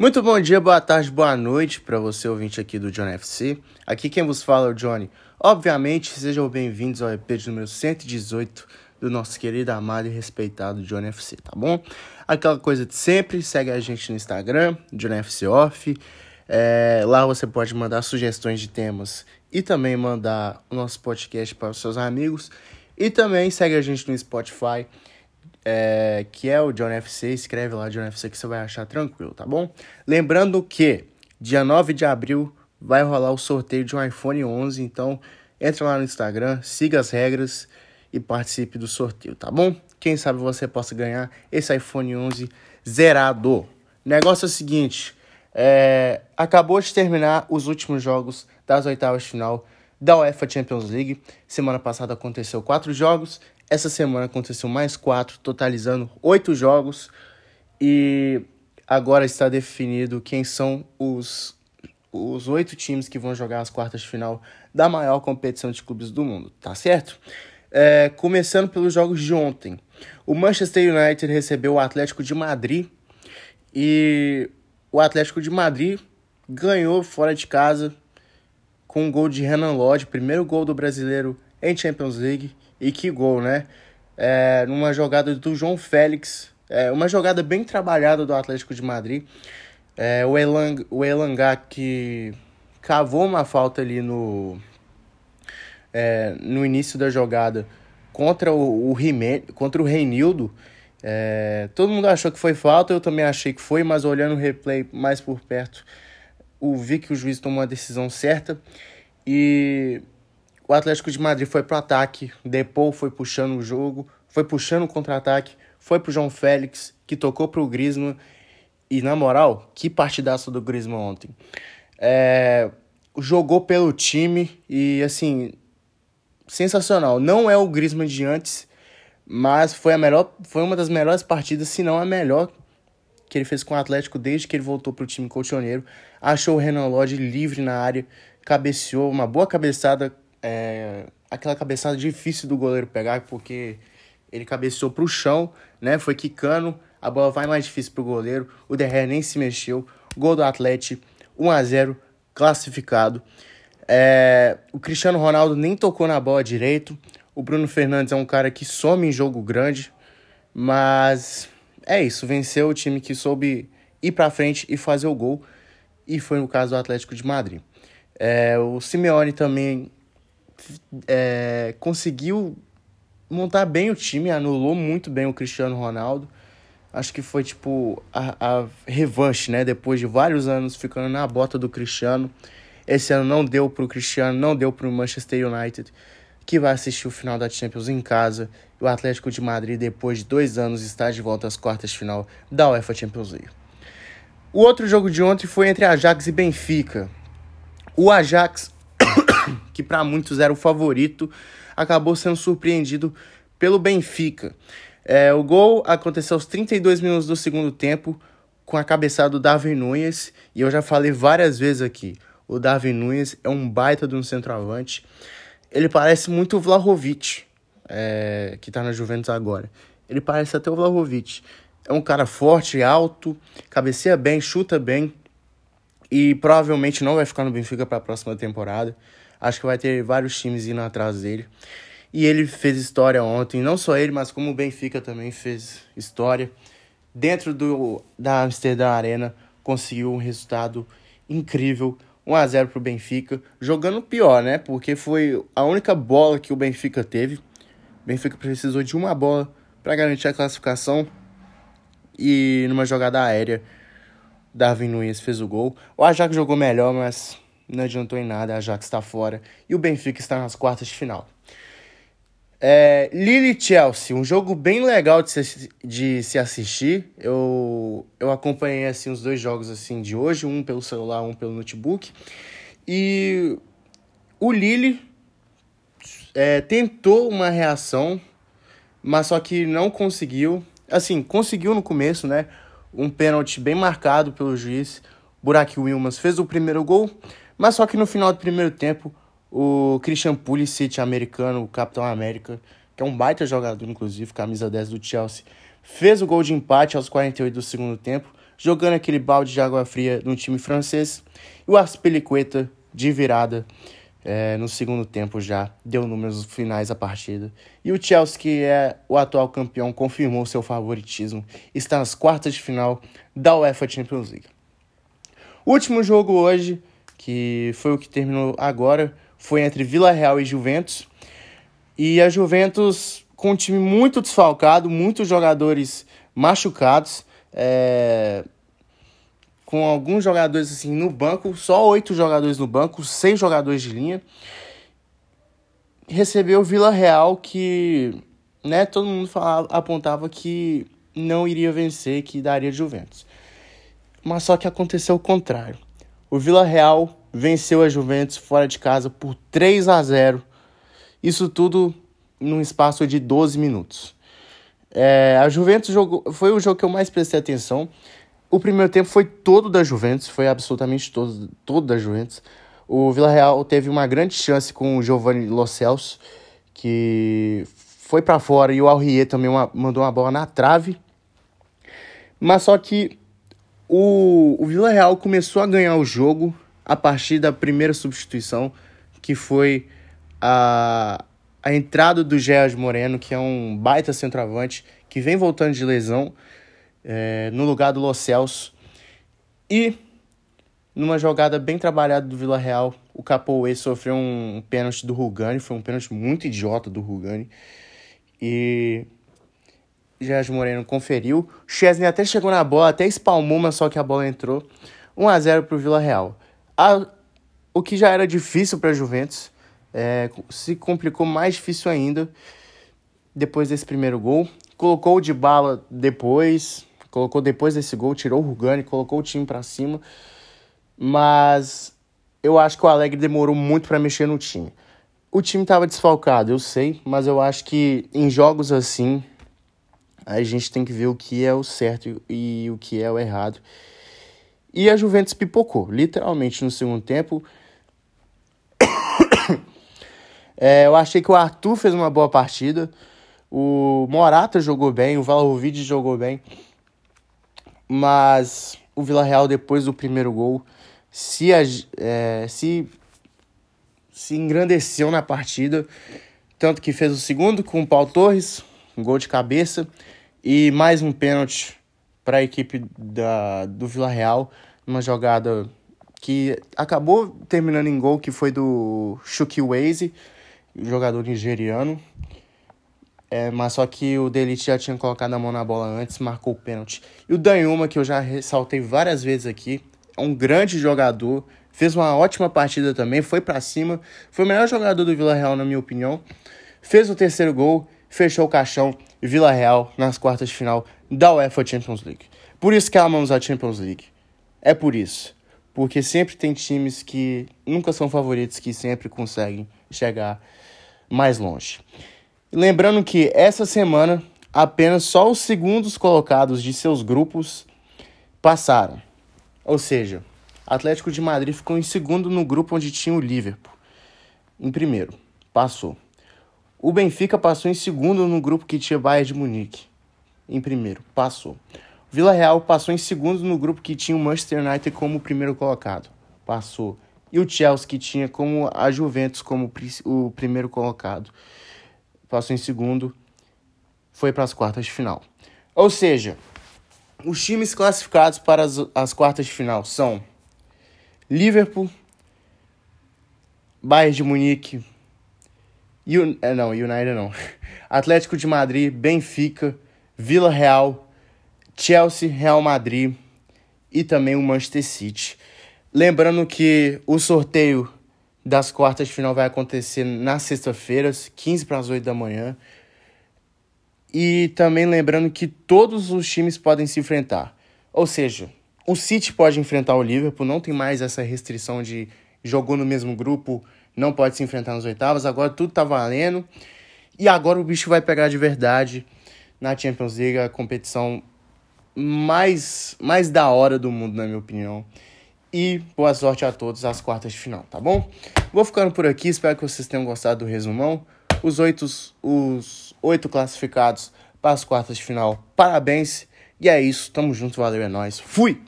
Muito bom dia, boa tarde, boa noite para você ouvinte aqui do John FC. Aqui quem vos fala é o Johnny. Obviamente, sejam bem-vindos ao EP de número 118 do nosso querido, amado e respeitado John FC, tá bom? Aquela coisa de sempre, segue a gente no Instagram, John FC Off. É, lá você pode mandar sugestões de temas e também mandar o nosso podcast para os seus amigos. E também segue a gente no Spotify é, que é o John FC, escreve lá John FC que você vai achar tranquilo, tá bom? Lembrando que dia 9 de abril vai rolar o sorteio de um iPhone 11, então entra lá no Instagram, siga as regras e participe do sorteio, tá bom? Quem sabe você possa ganhar esse iPhone 11 zerado. Negócio é o seguinte, é, acabou de terminar os últimos jogos das oitavas de final da UEFA Champions League. Semana passada aconteceu quatro jogos essa semana aconteceu mais quatro, totalizando oito jogos. E agora está definido quem são os os oito times que vão jogar as quartas de final da maior competição de clubes do mundo, tá certo? É, começando pelos jogos de ontem. O Manchester United recebeu o Atlético de Madrid e o Atlético de Madrid ganhou fora de casa com um gol de Renan Lodge, primeiro gol do brasileiro em Champions League. E que gol, né? É, numa jogada do João Félix, é, uma jogada bem trabalhada do Atlético de Madrid. É, o, Elang, o Elangá que cavou uma falta ali no, é, no início da jogada contra o, o, Rime, contra o Reinildo. É, todo mundo achou que foi falta, eu também achei que foi, mas olhando o replay mais por perto, eu vi que o juiz tomou a decisão certa. E o Atlético de Madrid foi pro ataque, Depou foi puxando o jogo, foi puxando o contra-ataque, foi pro João Félix, que tocou pro Griezmann. E na moral, que partidaço do Griezmann ontem. É, jogou pelo time e assim, sensacional. Não é o Griezmann de antes, mas foi a melhor, foi uma das melhores partidas, se não a melhor que ele fez com o Atlético desde que ele voltou pro time colchoneiro. Achou o Renan Lodge livre na área, cabeceou uma boa cabeçada é, aquela cabeçada difícil do goleiro pegar, porque ele cabeceou pro chão, né? Foi quicando, a bola vai mais difícil pro goleiro. O Derré nem se mexeu. Gol do Atlético, 1 a 0 classificado. É, o Cristiano Ronaldo nem tocou na bola direito. O Bruno Fernandes é um cara que some em jogo grande, mas é isso, venceu o time que soube ir para frente e fazer o gol, e foi no caso do Atlético de Madrid. É, o Simeone também é, conseguiu montar bem o time, anulou muito bem o Cristiano Ronaldo. Acho que foi tipo a, a revanche, né? Depois de vários anos ficando na bota do Cristiano. Esse ano não deu pro Cristiano, não deu pro Manchester United, que vai assistir o final da Champions em casa. E o Atlético de Madrid, depois de dois anos, está de volta às quartas de final da UEFA Champions League. O outro jogo de ontem foi entre Ajax e Benfica. O Ajax que para muitos era o favorito, acabou sendo surpreendido pelo Benfica. É, o gol aconteceu aos 32 minutos do segundo tempo, com a cabeçada do Davi Nunes, e eu já falei várias vezes aqui, o Davi Nunes é um baita de um centroavante. Ele parece muito o Vlahovic, é, que tá na Juventus agora. Ele parece até o Vlahovic. É um cara forte, alto, cabeceia bem, chuta bem, e provavelmente não vai ficar no Benfica para a próxima temporada. Acho que vai ter vários times indo atrás dele. E ele fez história ontem, não só ele, mas como o Benfica também fez história. Dentro do, da Amsterdã Arena, conseguiu um resultado incrível. 1 a 0 para o Benfica, jogando pior, né? Porque foi a única bola que o Benfica teve. O Benfica precisou de uma bola para garantir a classificação. E numa jogada aérea, Darwin Nunes fez o gol. O Ajax jogou melhor, mas não adiantou em nada, a Ajax está fora e o Benfica está nas quartas de final. É, Lille Chelsea, um jogo bem legal de se, de se assistir. Eu, eu acompanhei assim os dois jogos assim de hoje, um pelo celular, um pelo notebook. E o Lille é, tentou uma reação, mas só que não conseguiu. Assim, conseguiu no começo, né? Um pênalti bem marcado pelo juiz. Burak Wilmans fez o primeiro gol, mas só que no final do primeiro tempo, o Christian Pulisic, americano, o Capitão América, que é um baita jogador, inclusive, camisa 10 do Chelsea, fez o gol de empate aos 48 do segundo tempo. jogando aquele balde de água fria no time francês. E o Aspilicueta de virada é, no segundo tempo já deu números finais à partida. E o Chelsea, que é o atual campeão, confirmou seu favoritismo. Está nas quartas de final da UEFA Champions League. Último jogo hoje, que foi o que terminou agora, foi entre Vila Real e Juventus. E a Juventus com um time muito desfalcado, muitos jogadores machucados, é... com alguns jogadores assim no banco, só oito jogadores no banco, seis jogadores de linha. Recebeu Vila Real que, né, todo mundo falava, apontava que não iria vencer, que daria Juventus. Mas só que aconteceu o contrário. O Vila Real venceu a Juventus fora de casa por 3 a 0. Isso tudo num espaço de 12 minutos. É, a Juventus jogou, foi o jogo que eu mais prestei atenção. O primeiro tempo foi todo da Juventus, foi absolutamente todo, todo da Juventus. O Vila Real teve uma grande chance com o Giovanni Lo Celso, que foi para fora, e o Alrier também uma, mandou uma bola na trave. Mas só que o, o Vila Real começou a ganhar o jogo a partir da primeira substituição, que foi a, a entrada do Gerard Moreno, que é um baita centroavante, que vem voltando de lesão, é, no lugar do Lo Celso. E numa jogada bem trabalhada do Vila Real, o Capoe sofreu um pênalti do Rugani, foi um pênalti muito idiota do Rugani. E Gerard Moreno conferiu. Chesney até chegou na bola, até espalmou, mas só que a bola entrou. 1 a 0 para o Vila Real. A, o que já era difícil para a Juventus é, se complicou mais difícil ainda depois desse primeiro gol. Colocou o de bala depois, colocou depois desse gol, tirou o Rugani, colocou o time para cima. Mas eu acho que o Alegre demorou muito para mexer no time. O time estava desfalcado, eu sei, mas eu acho que em jogos assim a gente tem que ver o que é o certo e o que é o errado. E a Juventus pipocou, literalmente no segundo tempo. É, eu achei que o Arthur fez uma boa partida. O Morata jogou bem, o Vlahovic jogou bem. Mas o Vila Real, depois do primeiro gol, se, é, se, se engrandeceu na partida. Tanto que fez o segundo com o Paulo Torres, um gol de cabeça. E mais um pênalti para a equipe da, do Vila Real. Uma jogada que acabou terminando em gol, que foi do Chukwueze jogador nigeriano. É, mas só que o Delite já tinha colocado a mão na bola antes, marcou o pênalti. E o Danhuma, que eu já ressaltei várias vezes aqui, é um grande jogador, fez uma ótima partida também, foi para cima, foi o melhor jogador do Vila Real, na minha opinião. Fez o terceiro gol, fechou o caixão Vila Real nas quartas de final da UEFA Champions League. Por isso que amamos a Champions League. É por isso. Porque sempre tem times que nunca são favoritos, que sempre conseguem chegar mais longe. Lembrando que essa semana apenas só os segundos colocados de seus grupos passaram. Ou seja, Atlético de Madrid ficou em segundo no grupo onde tinha o Liverpool. Em primeiro, passou. O Benfica passou em segundo no grupo que tinha Bayern de Munique. Em primeiro, passou. Vila Real passou em segundo no grupo que tinha o Manchester United como primeiro colocado. Passou. E o Chelsea, que tinha como a Juventus como o primeiro colocado, passou em segundo, foi para as quartas de final. Ou seja, os times classificados para as, as quartas de final são Liverpool, Bayern de Munique, Un, é, não, United não, Atlético de Madrid, Benfica, Vila Real, Chelsea, Real Madrid e também o Manchester City. Lembrando que o sorteio das quartas de final vai acontecer na sexta-feira, 15 para as 8 da manhã. E também lembrando que todos os times podem se enfrentar. Ou seja, o City pode enfrentar o Liverpool, não tem mais essa restrição de jogou no mesmo grupo, não pode se enfrentar nas oitavas. Agora tudo tá valendo. E agora o bicho vai pegar de verdade na Champions League, a competição mais, mais da hora do mundo, na minha opinião. E boa sorte a todos às quartas de final, tá bom? Vou ficando por aqui, espero que vocês tenham gostado do resumão. Os oito, os oito classificados para as quartas de final, parabéns. E é isso, tamo junto, valeu, é nóis. Fui!